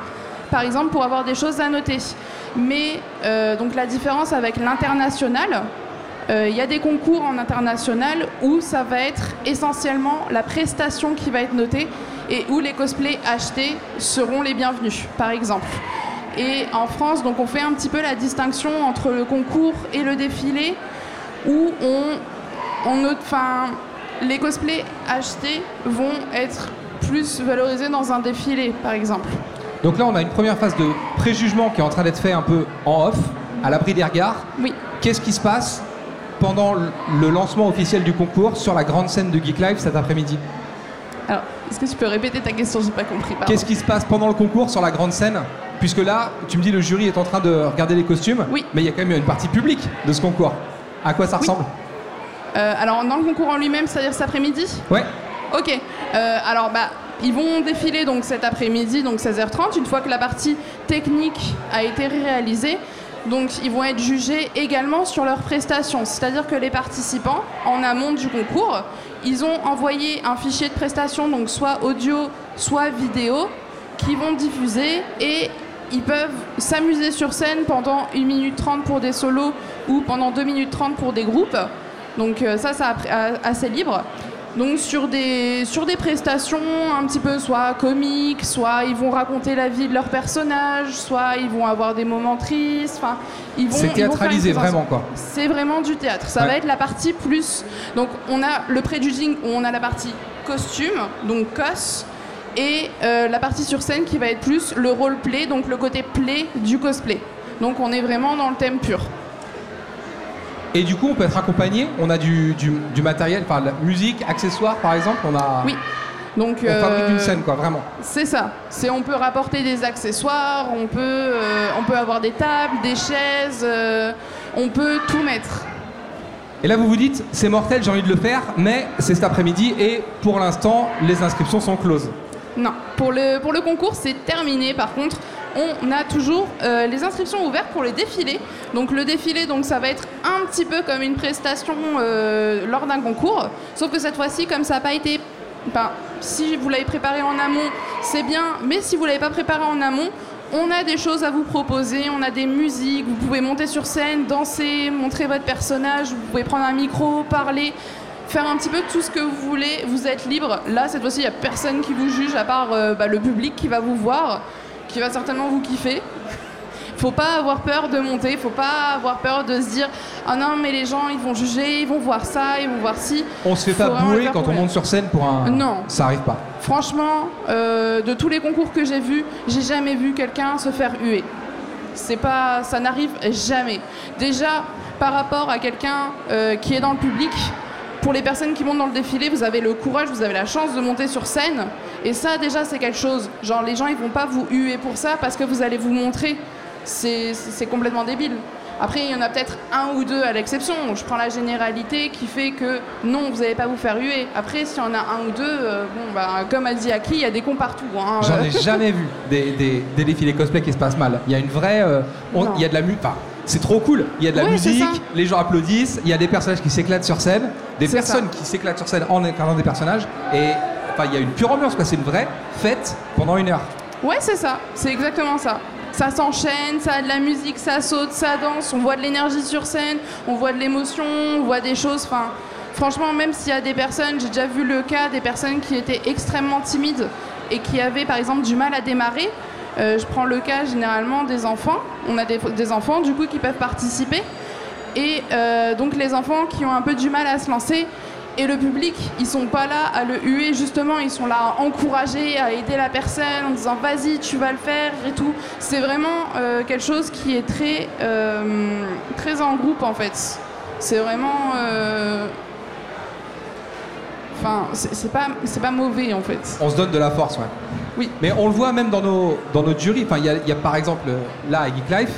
par exemple pour avoir des choses à noter. Mais euh, donc la différence avec l'international, il y a des concours en international où ça va être essentiellement la prestation qui va être notée et où les cosplays achetés seront les bienvenus, par exemple. Et en France, donc on fait un petit peu la distinction entre le concours et le défilé, où on, on note, enfin, les cosplays achetés vont être plus valorisés dans un défilé, par exemple. Donc là, on a une première phase de préjugement qui est en train d'être fait un peu en off, à l'abri des regards. Oui. Qu'est-ce qui se passe pendant le- le lancement officiel du concours sur la grande scène de Geek Live cet après-midi? Alors, est-ce que tu peux répéter ta question J'ai pas compris. Qu'est-ce qui se passe pendant le concours sur la grande scène? Puisque là, tu me dis le jury est en train de regarder les costumes, Oui. mais il y a quand même une partie publique de ce concours. À quoi ça Oui. ressemble? Euh, alors, dans le concours en lui-même, c'est-à-dire cet après-midi? Ouais. Ok. Euh, alors, bah, ils vont défiler donc cet après-midi, donc 16h30, une fois que la partie technique a été réalisée. Donc, ils vont être jugés également sur leurs prestations. C'est-à-dire que les participants, en amont du concours, ils ont envoyé un fichier de prestations, donc soit audio, soit vidéo, qui vont diffuser et ils peuvent s'amuser sur scène pendant 1 minute 30 pour des solos ou pendant 2 minutes 30 pour des groupes. Donc euh, ça, c'est assez libre. Donc sur des, sur des prestations un petit peu soit comiques, soit ils vont raconter la vie de leur personnage, soit ils vont avoir des moments tristes. Enfin, ils vont. C'est vont théâtralisé vraiment quoi. C'est vraiment du théâtre. Ça Ouais. va être la partie plus. Donc on a le prejudging où on a la partie costume, donc cos, et euh, la partie sur scène qui va être plus le roleplay, donc le côté play du cosplay. Donc on est vraiment dans le thème pur. Et du coup, on peut être accompagné. On a du, du, du matériel, enfin, la musique, accessoires par exemple. On a. Oui. Donc On fabrique euh, une scène quoi, vraiment. C'est ça. C'est on peut rapporter des accessoires, on peut euh, on peut avoir des tables, des chaises, euh, on peut tout mettre. Et là, vous vous dites, c'est mortel, j'ai envie de le faire, mais c'est cet après-midi et pour l'instant, les inscriptions sont closes. Non, pour le, pour le concours, c'est terminé. Par contre, on a toujours euh, les inscriptions ouvertes pour les défilés. Donc le défilé, donc ça va être un petit peu comme une prestation euh, lors d'un concours. Sauf que cette fois-ci, comme ça n'a pas été... Si vous l'avez préparé en amont, c'est bien. Mais si vous l'avez pas préparé en amont, on a des choses à vous proposer, on a des musiques, vous pouvez monter sur scène, danser, montrer votre personnage, vous pouvez prendre un micro, parler, faire un petit peu tout ce que vous voulez, vous êtes libre. Là, cette fois-ci, il n'y a personne qui vous juge à part euh, bah, le public qui va vous voir, qui va certainement vous kiffer. Faut pas avoir peur de monter, faut pas avoir peur de se dire ah non mais les gens ils vont juger, ils vont voir ça, ils vont voir ci. On se fait Faut pas bouer quand on monte sur scène pour un. Non. Ça arrive pas. Franchement, euh, de tous les concours que j'ai vus, j'ai jamais vu quelqu'un se faire huer. C'est pas, ça n'arrive jamais. Déjà, par rapport à quelqu'un euh, qui est dans le public, pour les personnes qui montent dans le défilé, vous avez le courage, vous avez la chance de monter sur scène. Et ça, déjà, c'est quelque chose. Genre, les gens, ils vont pas vous huer pour ça parce que vous allez vous montrer. C'est complètement débile. Après, il y en a peut-être un ou deux à l'exception. Je prends la généralité qui fait que non, vous n'allez pas vous faire huer. Après, s'il y en a un ou deux, euh, bon, bah, comme a dit Aki, il y a des cons partout. hein. J'en Euh, ai jamais vu des, des, des défilés cosplay qui se passent mal. Il y a une vraie. euh, on- il y a de la musique. Enfin, c'est trop cool. Il y a de la musique, les gens applaudissent, il y a des personnages qui s'éclatent sur scène, des personnes ça. qui s'éclatent sur scène en incarnant des personnages. Et il y a une pure ambiance, quoi. C'est une vraie fête pendant une heure. Ouais, c'est ça. C'est exactement ça. Ça s'enchaîne, ça a de la musique, ça saute, ça danse, on voit de l'énergie sur scène, on voit de l'émotion, on voit des choses. Franchement, même s'il y a des personnes, j'ai déjà vu le cas des personnes qui étaient extrêmement timides et qui avaient par exemple du mal à démarrer. Euh, je prends le cas généralement des enfants. On a des, des enfants du coup qui peuvent participer. Et euh, donc les enfants qui ont un peu du mal à se lancer. Et le public, ils sont pas là à le huer, justement, ils sont là à encourager, à aider la personne en disant vas-y, tu vas le faire et tout. C'est vraiment euh, quelque chose qui est très, euh, très en groupe en fait. C'est vraiment. euh, Enfin, c'est pas, pas mauvais en fait. On se donne de la force, ouais. Oui. Mais on le voit même dans nos, dans notre jury. Enfin, il y a, il y a par exemple, là, à Geek Life,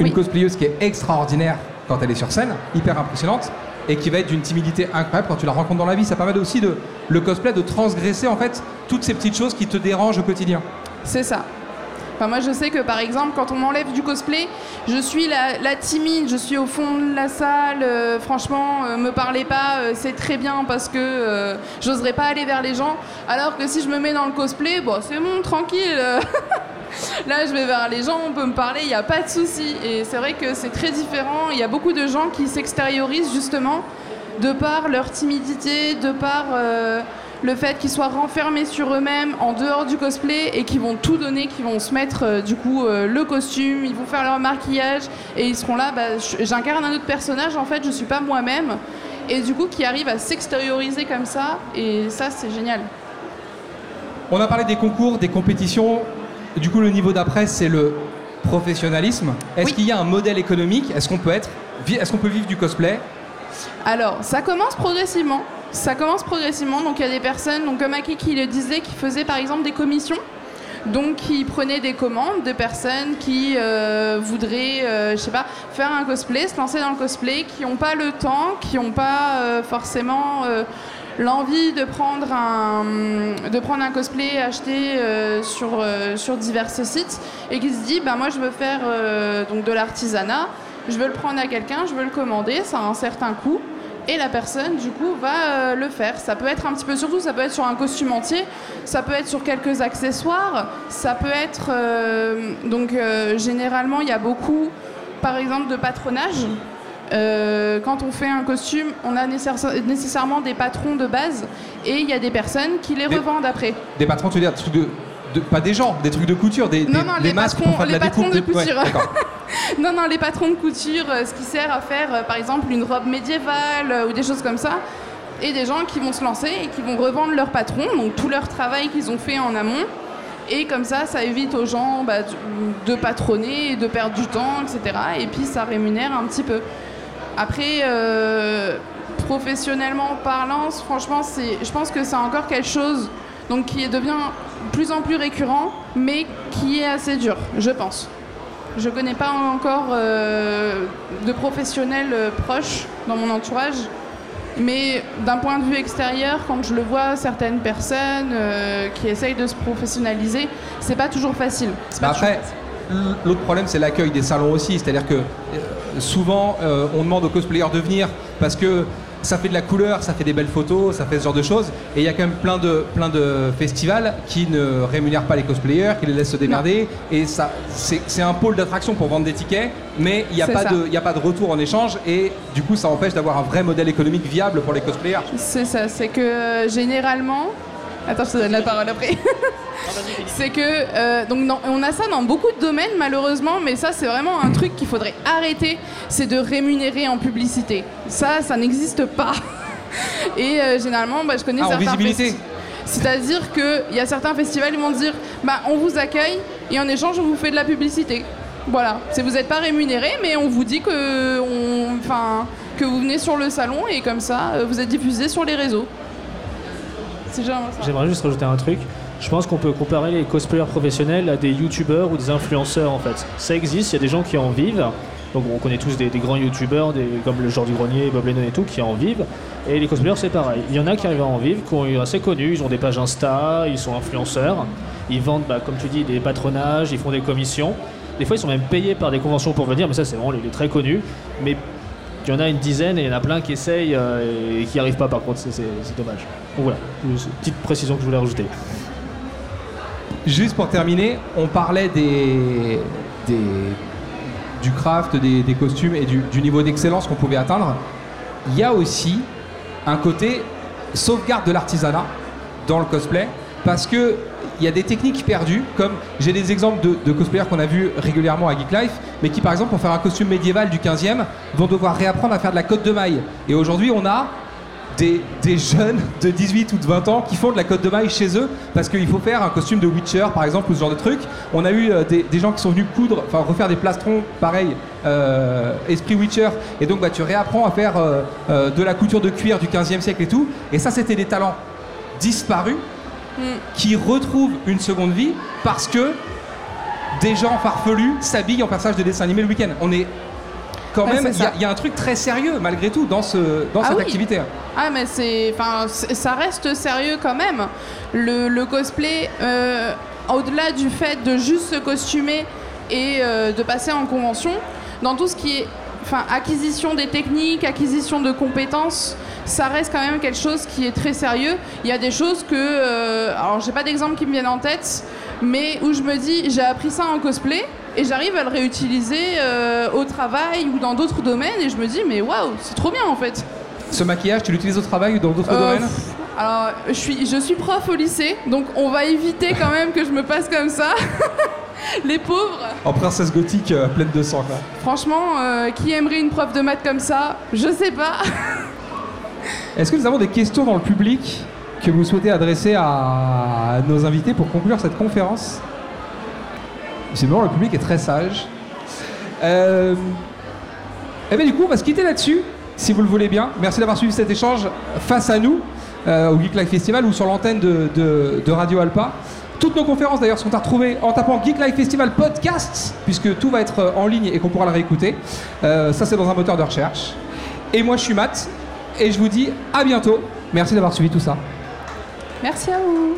une Oui. cosplayeuse qui est extraordinaire quand elle est sur scène, hyper impressionnante, et qui va être d'une timidité incroyable quand tu la rencontres dans la vie. Ça permet aussi de, le cosplay de transgresser, en fait, toutes ces petites choses qui te dérangent au quotidien. C'est ça. Enfin, moi, je sais que par exemple, quand on m'enlève du cosplay, je suis la, timide, je suis au fond de la salle. euh, franchement, euh, me parlez pas, euh, c'est très bien parce que euh, j'oserais pas aller vers les gens. Alors que si je me mets dans le cosplay, bon, c'est bon, tranquille. [laughs] Là, je vais vers les gens, on peut me parler, il n'y a pas de souci. Et c'est vrai que c'est très différent. Il y a beaucoup de gens qui s'extériorisent justement de par leur timidité, de par euh, le fait qu'ils soient renfermés sur eux-mêmes en dehors du cosplay et qui vont tout donner, qui vont se mettre euh, du coup euh, le costume, ils vont faire leur maquillage et ils seront là. Bah, J'incarne un autre personnage, en fait, je suis pas moi-même. Et du coup, qui arrivent à s'extérioriser comme ça, et ça, c'est génial. On a parlé des concours, des compétitions. Du coup, le niveau d'après, c'est le professionnalisme. Est-ce Oui. qu'il y a un modèle économique? Est-ce qu'on peut être, est-ce qu'on peut vivre du cosplay? Alors, ça commence progressivement. Ça commence progressivement. Donc, il y a des personnes, donc comme Aki qui le disait, qui faisaient par exemple des commissions. Donc, qui prenaient des commandes de personnes qui euh, voudraient, euh, je sais pas, faire un cosplay, se lancer dans le cosplay, qui n'ont pas le temps, qui n'ont pas euh, forcément euh, l'envie de prendre un de prendre un cosplay acheté euh, sur euh, sur divers sites et qui se dit bah moi je veux faire euh, donc de l'artisanat je veux le prendre à quelqu'un je veux le commander ça a un certain coût et la personne du coup va le faire. Ça peut être un petit peu surtout ça peut être sur un costume entier ça peut être sur quelques accessoires ça peut être donc généralement il y a beaucoup par exemple de patronage euh, quand on fait un costume, on a nécessaire- nécessairement des patrons de base et il y a des personnes qui les Des- revendent après. Des patrons, tu veux dire des trucs de, de- pas des gens, des trucs de couture, des, Non, des- non, les masques patrons- pour faire de les la patrons découpe de couture. [laughs] Non, non, les patrons de couture, euh, ce qui sert à faire euh, par exemple une robe médiévale ou des choses comme ça. Et des gens qui vont se lancer et qui vont revendre leur patron, donc tout leur travail qu'ils ont fait en amont. Et comme ça, ça évite aux gens bah, de patronner, de perdre du temps, etc. Et puis ça rémunère un petit peu. Après, euh, professionnellement parlant, franchement, je pense que c'est encore quelque chose donc, qui devient de plus en plus récurrent, mais qui est assez dur, je pense. Je connais pas encore euh, de professionnels euh, proches dans mon entourage, mais d'un point de vue extérieur, quand je le vois, certaines personnes euh, qui essayent de se professionnaliser, c'est pas toujours facile. Pas Bah toujours l- l'autre problème, c'est l'accueil des salons aussi. C'est-à-dire que euh, souvent, euh, on demande aux cosplayers de venir parce que ça fait de la couleur, ça fait des belles photos, ça fait ce genre de choses. Et il y a quand même plein de, plein de festivals qui ne rémunèrent pas les cosplayers, qui les laissent se démerder. Et ça, c'est un pôle d'attraction pour vendre des tickets, mais il n'y a, pas de- y a pas de retour en échange. Et du coup, ça empêche d'avoir un vrai modèle économique viable pour les cosplayers. C'est ça, c'est que euh, généralement. Attends, je te donne la parole après. [laughs] c'est que. euh, donc, non, on a ça dans beaucoup de domaines, malheureusement, mais ça, c'est vraiment un truc qu'il faudrait arrêter c'est de rémunérer en publicité. Ça, ça n'existe pas. [laughs] Et euh, généralement, bah, je connais Ah, en certains. visibilité. festi- C'est-à-dire qu'il y a certains festivals, ils vont dire bah, on vous accueille et en échange, on vous fait de la publicité. Voilà, c'est vous n'êtes pas rémunéré, mais on vous dit que, on, enfin, que vous venez sur le salon et comme ça, euh, vous êtes diffusé sur les réseaux. J'aimerais juste rajouter un truc. Je pense qu'on peut comparer les cosplayers professionnels à des youtubeurs ou des influenceurs en fait. Ça existe, il y a des gens qui en vivent. Donc on connaît tous des, grands youtubeurs comme le du grenier, Bob Lennon et tout qui en vivent. Et les cosplayers c'est pareil. Il y en a qui arrivent à en vivre, qui sont assez connus, ils ont des pages Insta, ils sont influenceurs. Ils vendent, bah, comme tu dis, des patronages, ils font des commissions. Des fois ils sont même payés par des conventions pour venir, mais ça c'est vraiment les, les très connus. Mais il y en a une dizaine et il y en a plein qui essayent euh, et qui n'y arrivent pas par contre, c'est- dommage. Donc voilà, petite précision que je voulais rajouter. Juste pour terminer, on parlait des, du craft, des, costumes et du niveau d'excellence qu'on pouvait atteindre. Il y a aussi un côté sauvegarde de l'artisanat dans le cosplay parce que il y a des techniques perdues, comme j'ai des exemples de, de cosplayers qu'on a vus régulièrement à Geek Life, mais qui par exemple pour faire un costume médiéval du 15e vont devoir réapprendre à faire de la côte de maille. Et aujourd'hui on a des, jeunes de 18 ou de 20 ans qui font de la côte de maille chez eux parce qu'il faut faire un costume de Witcher par exemple ou ce genre de truc. On a eu euh, des, gens qui sont venus coudre, enfin refaire des plastrons pareil, euh, esprit Witcher. Et donc bah, tu réapprends à faire euh, de la couture de cuir du 15e siècle et tout. Et ça c'était des talents disparus qui retrouvent une seconde vie parce que des gens farfelus s'habillent en personnage de dessin animé le week-end. On est quand Ouais, même, il y, a- y un truc très sérieux malgré tout dans, ce, dans Ah cette oui. activité. Ah mais c'est, enfin, ça reste sérieux quand même. Le, le cosplay, euh, au-delà du fait de juste se costumer et euh, de passer en convention, dans tout ce qui est enfin, acquisition des techniques, acquisition de compétences, ça reste quand même quelque chose qui est très sérieux. Il y a des choses que, euh, alors j'ai pas d'exemple qui me viennent en tête, mais où je me dis j'ai appris ça en cosplay et j'arrive à le réutiliser euh, au travail ou dans d'autres domaines et je me dis mais waouh c'est trop bien en fait. Ce maquillage, tu l'utilises au travail ou dans d'autres Euh, domaines Alors je suis, je suis prof au lycée donc on va éviter quand même que je me passe comme ça. [laughs] Les pauvres. En princesse gothique euh, pleine de sang, quoi. Franchement, euh, qui aimerait une prof de maths comme ça? Je sais pas. [laughs] Est-ce que nous avons des questions dans le public que vous souhaitez adresser à nos invités pour conclure cette conférence? Visiblement, le public est très sage. Euh... Eh bien, du coup, on va se quitter là-dessus, si vous le voulez bien. Merci d'avoir suivi cet échange face à nous, euh, au Geek Life Festival ou sur l'antenne de, Radio Alpa. Toutes nos conférences, d'ailleurs, sont à retrouver en tapant Geek Life Festival Podcast, puisque tout va être en ligne et qu'on pourra le réécouter. Euh, ça, c'est dans un moteur de recherche. Et moi, je suis Matt, et je vous dis à bientôt. Merci d'avoir suivi tout ça. Merci à vous.